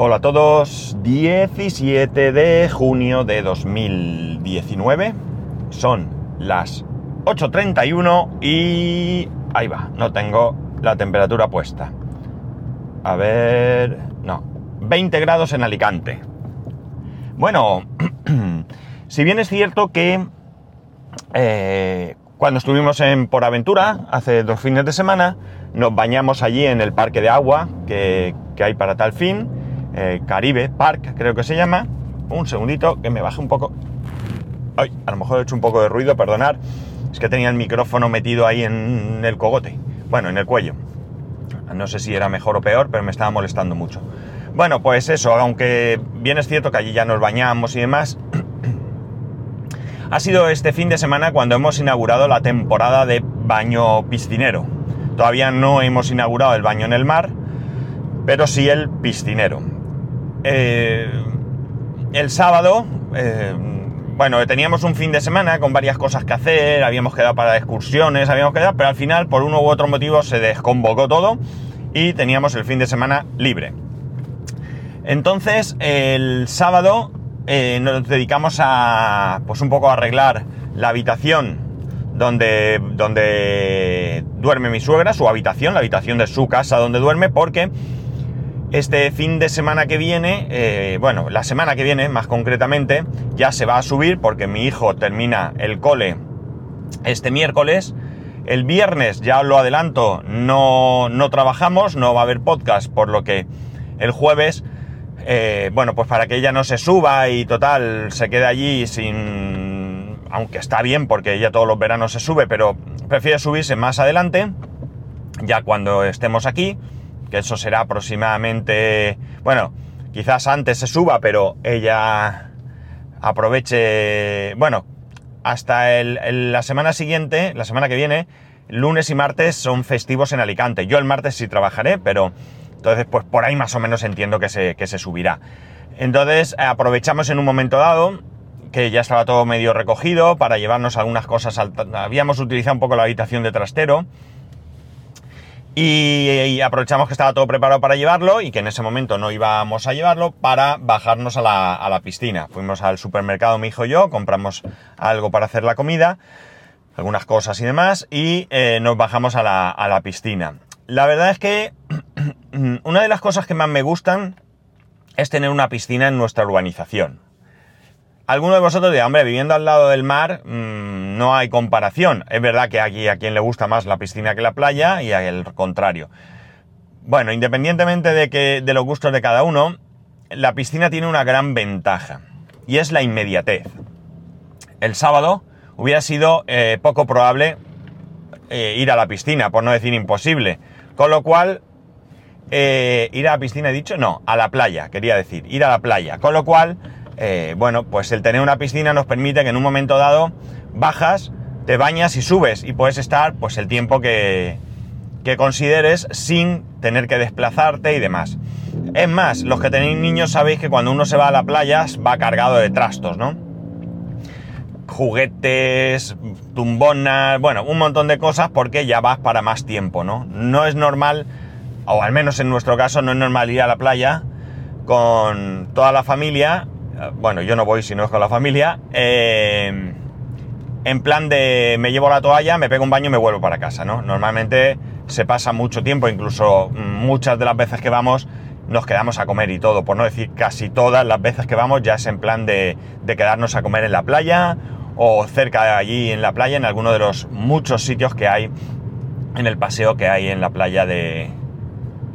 Hola a todos, 17 de junio de 2019, son las 8.31 y ahí va, no tengo la temperatura puesta. A ver, no, 20 grados en Alicante. Bueno, si bien es cierto que eh, cuando estuvimos en Por Aventura, hace dos fines de semana, nos bañamos allí en el parque de agua que, que hay para tal fin eh, Caribe Park, creo que se llama. Un segundito, que me baje un poco. Ay, a lo mejor he hecho un poco de ruido, perdonar. Es que tenía el micrófono metido ahí en el cogote. Bueno, en el cuello. No sé si era mejor o peor, pero me estaba molestando mucho. Bueno, pues eso, aunque bien es cierto que allí ya nos bañamos y demás, ha sido este fin de semana cuando hemos inaugurado la temporada de baño piscinero. Todavía no hemos inaugurado el baño en el mar, pero sí el piscinero. Eh, el sábado, eh, bueno, teníamos un fin de semana con varias cosas que hacer, habíamos quedado para excursiones, habíamos quedado, pero al final, por uno u otro motivo, se desconvocó todo y teníamos el fin de semana libre. Entonces, el sábado eh, nos dedicamos a, pues un poco a arreglar la habitación donde, donde duerme mi suegra, su habitación, la habitación de su casa donde duerme, porque este fin de semana que viene, eh, bueno, la semana que viene más concretamente, ya se va a subir porque mi hijo termina el cole este miércoles. El viernes, ya lo adelanto, no, no trabajamos, no va a haber podcast, por lo que el jueves, eh, bueno, pues para que ella no se suba y total se quede allí sin... Aunque está bien porque ella todos los veranos se sube, pero prefiere subirse más adelante, ya cuando estemos aquí que eso será aproximadamente, bueno, quizás antes se suba, pero ella aproveche, bueno, hasta la semana siguiente, la semana que viene, lunes y martes son festivos en Alicante. Yo el martes sí trabajaré, pero entonces pues por ahí más o menos entiendo que se, que se subirá. Entonces aprovechamos en un momento dado que ya estaba todo medio recogido para llevarnos algunas cosas. Habíamos utilizado un poco la habitación de trastero y, aprovechamos que estaba todo preparado para llevarlo y que en ese momento no íbamos a llevarlo para bajarnos a la, piscina. Fuimos al supermercado, mi hijo y yo, compramos algo para hacer la comida, algunas cosas y demás, y eh, nos bajamos a la, a la piscina. La verdad es que una de las cosas que más me gustan es tener una piscina en nuestra urbanización. Alguno de vosotros dirá, hombre, viviendo al lado del mar mmm, no hay comparación. Es verdad que aquí a quien le gusta más la piscina que la playa y al contrario. Bueno, independientemente de, que, de los gustos de cada uno, la piscina tiene una gran ventaja y es la inmediatez. El sábado hubiera sido eh, poco probable eh, ir a la piscina, por no decir imposible. Con lo cual, eh, ir a la piscina, he dicho, no, a la playa, quería decir, ir a la playa. Con lo cual, eh, bueno, pues el tener una piscina nos permite que en un momento dado bajas, te bañas y subes y puedes estar pues el tiempo que, que consideres sin tener que desplazarte y demás. Es más, los que tenéis niños sabéis que cuando uno se va a la playa va cargado de trastos, ¿no? Juguetes, tumbonas, bueno, un montón de cosas porque ya vas para más tiempo, ¿no? No es normal, o al menos en nuestro caso, no es normal ir a la playa con toda la familia bueno, yo no voy si no es con la familia, eh, en plan de me llevo la toalla, me pego un baño y me vuelvo para casa, ¿no? Normalmente se pasa mucho tiempo, incluso muchas de las veces que vamos nos quedamos a comer y todo, por no decir casi todas las veces que vamos ya es en plan de, de quedarnos a comer en la playa o cerca de allí en la playa, en alguno de los muchos sitios que hay en el paseo que hay en la playa de...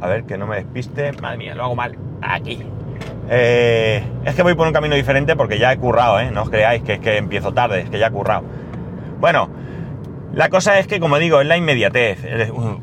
A ver, que no me despiste. Madre mía, lo hago mal. Aquí. Eh, es que voy por un camino diferente porque ya he currado, ¿eh? No os creáis que es que empiezo tarde, es que ya he currado. Bueno, la cosa es que, como digo, es la inmediatez.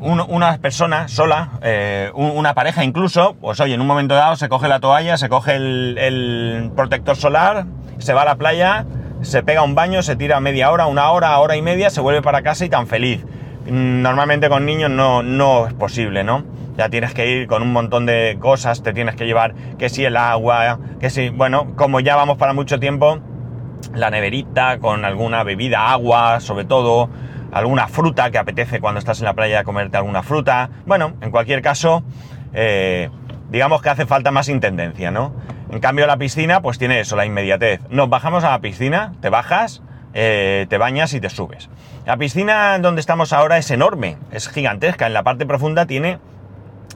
una persona sola, eh, una pareja incluso, pues oye, en un momento dado se coge la toalla, se coge el, protector solar, se va a la playa, se pega un baño, se tira media hora, una hora, hora y media, se vuelve para casa y tan feliz. Normalmente con niños no, no es posible, ¿no? ya tienes que ir con un montón de cosas, te tienes que llevar que si el agua, que si, bueno, como ya vamos para mucho tiempo, la neverita con alguna bebida, agua, sobre todo, alguna fruta que apetece cuando estás en la playa comerte alguna fruta. Bueno, en cualquier caso, eh, digamos que hace falta más intendencia, ¿no? En cambio la piscina pues tiene eso, la inmediatez. Nos bajamos a la piscina, te bajas, eh, te bañas y te subes. La piscina donde estamos ahora es enorme, es gigantesca, en la parte profunda tiene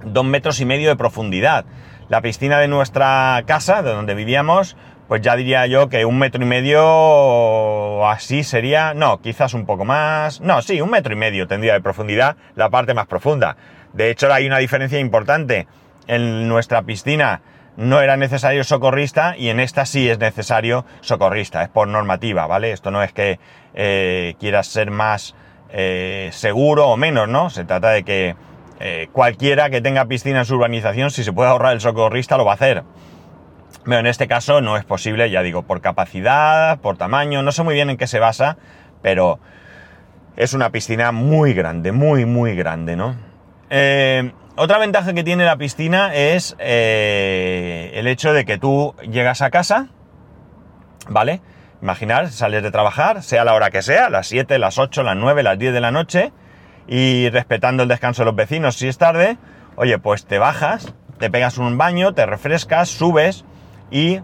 dos metros y medio de profundidad. La piscina de nuestra casa, de donde vivíamos, pues ya diría yo que un metro y medio así sería, no, quizás un poco más, no, sí, un metro y medio tendría de profundidad la parte más profunda. De hecho, hay una diferencia importante. En nuestra piscina no era necesario socorrista y en esta sí es necesario socorrista, es por normativa, ¿vale? Esto no es que eh, quieras ser más eh, seguro o menos, ¿no? Se trata de que eh, cualquiera que tenga piscina en su urbanización, si se puede ahorrar el socorrista, lo va a hacer. Pero en este caso no es posible, ya digo, por capacidad, por tamaño, no sé muy bien en qué se basa, pero es una piscina muy grande, muy, muy grande, ¿no? Otra ventaja que tiene la piscina es eh, el hecho de que tú llegas a casa, ¿vale? Imaginar, sales de trabajar, sea la hora que sea, las 7, las 8, las 9, las 10 de la noche, y respetando el descanso de los vecinos si es tarde, oye, pues te bajas, te pegas un baño, te refrescas, subes y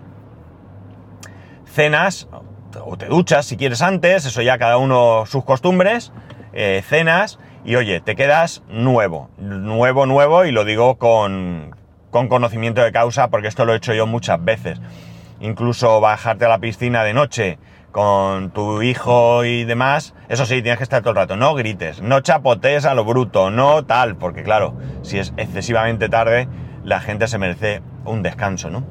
cenas o te duchas si quieres antes, eso ya cada uno sus costumbres, eh, cenas y oye, te quedas nuevo, nuevo, nuevo y lo digo con, con conocimiento de causa porque esto lo he hecho yo muchas veces. Incluso bajarte a la piscina de noche con tu hijo y demás, eso sí, tienes que estar todo el rato, no grites, no chapotes a lo bruto, no tal, porque claro, si es excesivamente tarde, la gente se merece un descanso, ¿no?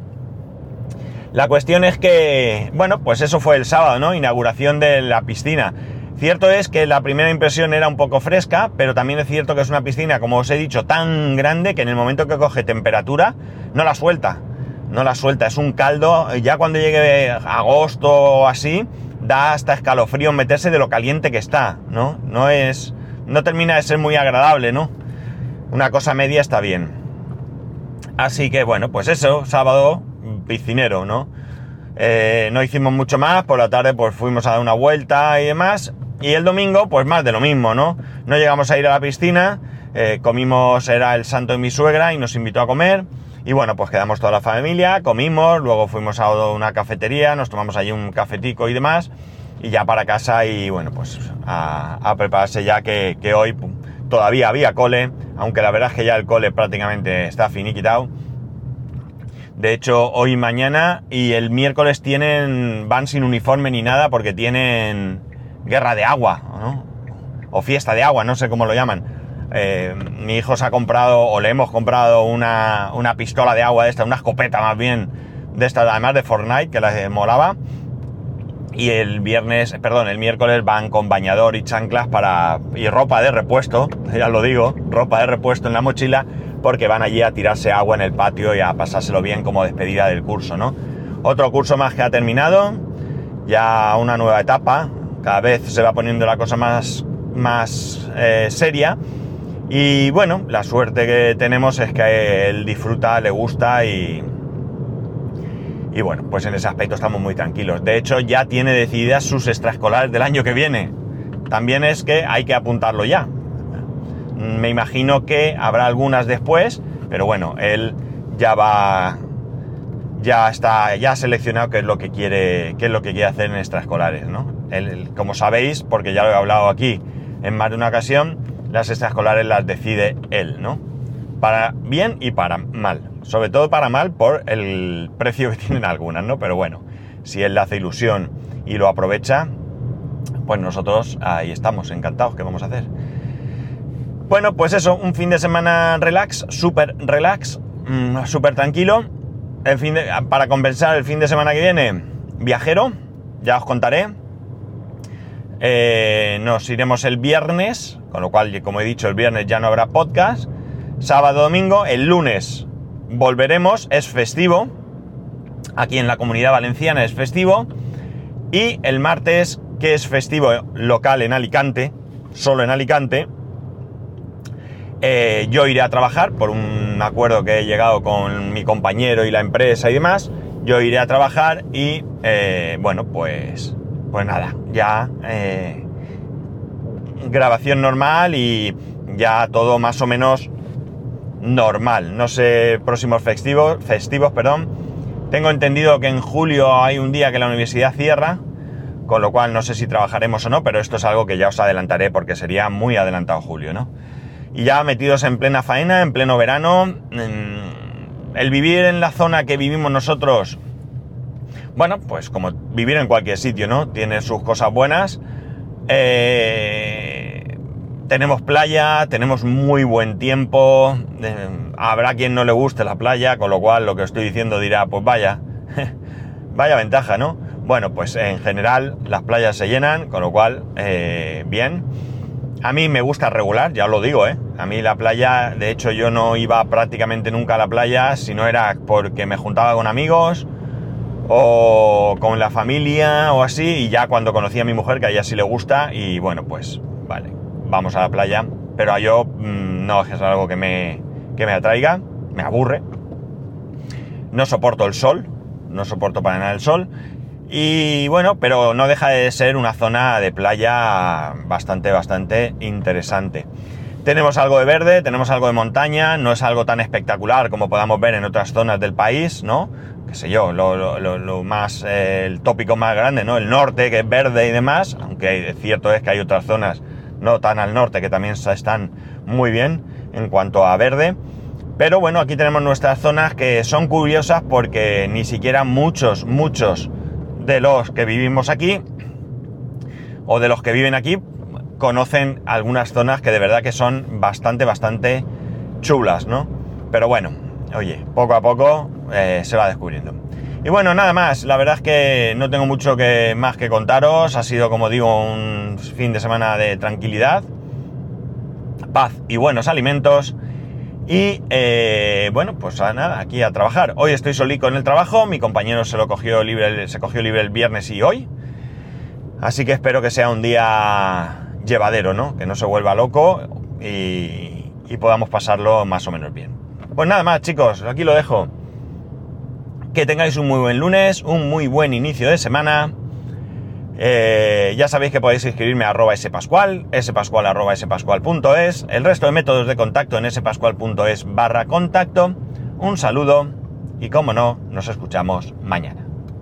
La cuestión es que, bueno, pues eso fue el sábado, ¿no? Inauguración de la piscina. Cierto es que la primera impresión era un poco fresca, pero también es cierto que es una piscina, como os he dicho, tan grande que en el momento que coge temperatura, no la suelta no la suelta, es un caldo, ya cuando llegue agosto o así, da hasta escalofrío meterse de lo caliente que está, ¿no? No es, no termina de ser muy agradable, ¿no? Una cosa media está bien. Así que bueno, pues eso, sábado, piscinero, ¿no? Eh, no hicimos mucho más, por la tarde pues fuimos a dar una vuelta y demás, y el domingo pues más de lo mismo, ¿no? No llegamos a ir a la piscina, eh, comimos, era el santo de mi suegra y nos invitó a comer, y bueno, pues quedamos toda la familia, comimos, luego fuimos a una cafetería, nos tomamos allí un cafetico y demás, y ya para casa y bueno, pues a, prepararse ya que, hoy todavía había cole, aunque la verdad es que ya el cole prácticamente está finiquitado. De hecho, hoy y mañana y el miércoles tienen, van sin uniforme ni nada porque tienen guerra de agua, ¿no? O fiesta de agua, no sé cómo lo llaman eh, mi hijo se ha comprado, o le hemos comprado una, pistola de agua de esta, una escopeta más bien de esta, además de Fortnite, que la molaba. Y el viernes, perdón, el miércoles van con bañador y chanclas para. y ropa de repuesto, ya lo digo, ropa de repuesto en la mochila, porque van allí a tirarse agua en el patio y a pasárselo bien como despedida del curso, ¿no? Otro curso más que ha terminado, ya una nueva etapa, cada vez se va poniendo la cosa más, más eh, seria y bueno, la suerte que tenemos es que él disfruta, le gusta y, y bueno, pues en ese aspecto estamos muy tranquilos. De hecho, ya tiene decididas sus extraescolares del año que viene. También es que hay que apuntarlo ya. Me imagino que habrá algunas después, pero bueno, él ya va, ya está, ya ha seleccionado qué es lo que quiere, qué es lo que quiere hacer en extraescolares, ¿no? Él, como sabéis, porque ya lo he hablado aquí en más de una ocasión, las extraescolares las decide él, ¿no? Para bien y para mal. Sobre todo para mal por el precio que tienen algunas, ¿no? Pero bueno, si él le hace ilusión y lo aprovecha, pues nosotros ahí estamos, encantados, ¿qué vamos a hacer? Bueno, pues eso, un fin de semana relax, súper relax, mm, súper tranquilo. El fin para compensar el fin de semana que viene, viajero, ya os contaré. Eh, nos iremos el viernes, con lo cual, como he dicho, el viernes ya no habrá podcast. Sábado, domingo, el lunes volveremos, es festivo. Aquí en la comunidad valenciana es festivo. Y el martes, que es festivo local en Alicante, solo en Alicante, eh, yo iré a trabajar por un acuerdo que he llegado con mi compañero y la empresa y demás. Yo iré a trabajar y, eh, bueno, pues pues nada, ya eh, grabación normal y ya todo más o menos normal. No sé, próximos festivos, festivos, perdón. Tengo entendido que en julio hay un día que la universidad cierra, con lo cual no sé si trabajaremos o no, pero esto es algo que ya os adelantaré porque sería muy adelantado julio, ¿no? Y ya metidos en plena faena, en pleno verano, el vivir en la zona que vivimos nosotros, bueno, pues como vivir en cualquier sitio, ¿no? Tiene sus cosas buenas. Eh, tenemos playa, tenemos muy buen tiempo. habrá quien no le guste la playa, con lo cual lo que estoy diciendo dirá, pues vaya, vaya ventaja, ¿no? Bueno, pues en general las playas se llenan, con lo cual, eh, bien. A mí me gusta regular, ya os lo digo, ¿eh? A mí la playa, de hecho yo no iba prácticamente nunca a la playa si no era porque me juntaba con amigos o con la familia o así, y ya cuando conocí a mi mujer, que a ella sí le gusta, y bueno, pues vale, vamos a la playa, pero a yo mmm, no es algo que me, que me atraiga, me aburre, no soporto el sol, no soporto para nada el sol, y bueno, pero no deja de ser una zona de playa bastante, bastante interesante. Tenemos algo de verde, tenemos algo de montaña, no es algo tan espectacular como podamos ver en otras zonas del país, ¿no? qué sé yo, lo, más, eh, el tópico más grande, ¿no? El norte, que es verde y demás, aunque cierto es que hay otras zonas no tan al norte que también están muy bien en cuanto a verde. Pero bueno, aquí tenemos nuestras zonas que son curiosas porque ni siquiera muchos, muchos de los que vivimos aquí o de los que viven aquí conocen algunas zonas que de verdad que son bastante, bastante chulas, ¿no? Pero bueno, oye, poco a poco eh, se va descubriendo. Y bueno, nada más, la verdad es que no tengo mucho más que contaros, ha sido como digo un fin de semana de tranquilidad, paz y buenos alimentos. Y eh, bueno, pues nada, aquí a trabajar. Hoy estoy solico en el trabajo, mi compañero se lo cogió libre, se cogió libre el viernes y hoy. Así que espero que sea un día llevadero, ¿no? Que no se vuelva loco y, y podamos pasarlo más o menos bien. Pues nada más, chicos, aquí lo dejo. Que tengáis un muy buen lunes, un muy buen inicio de semana. Eh, ya sabéis que podéis escribirme a arroba spascual, spascual arroba spascual.es, el resto de métodos de contacto en spascual.es barra contacto. Un saludo y como no, nos escuchamos mañana.